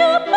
nhớ